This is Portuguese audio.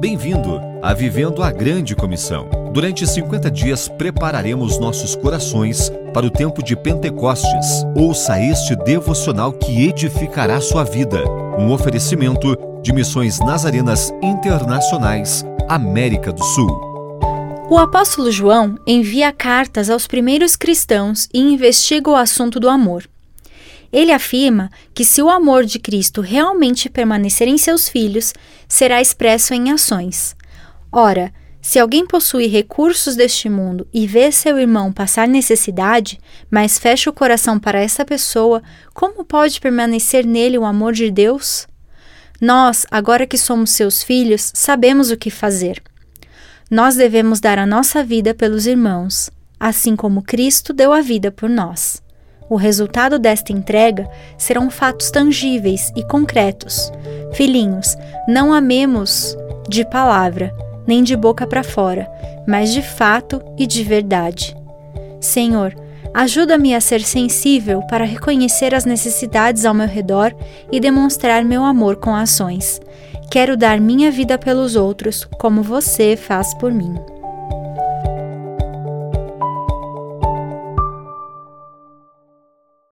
Bem-vindo a Vivendo a Grande Comissão. Durante 50 dias prepararemos nossos corações para o tempo de Pentecostes. Ouça este devocional que edificará sua vida. Um oferecimento de Missões Nazarenas Internacionais, América do Sul. O apóstolo João envia cartas aos primeiros cristãos e investiga o assunto do amor. Ele afirma que se o amor de Cristo realmente permanecer em seus filhos, será expresso em ações. Ora, se alguém possui recursos deste mundo e vê seu irmão passar necessidade, mas fecha o coração para essa pessoa, como pode permanecer nele o amor de Deus? Nós, agora que somos seus filhos, sabemos o que fazer. Nós devemos dar a nossa vida pelos irmãos, assim como Cristo deu a vida por nós. O resultado desta entrega serão fatos tangíveis e concretos. Filhinhos, não amemos de palavra, nem de boca para fora, mas de fato e de verdade. Senhor, ajuda-me a ser sensível para reconhecer as necessidades ao meu redor e demonstrar meu amor com ações. Quero dar minha vida pelos outros, como você faz por mim.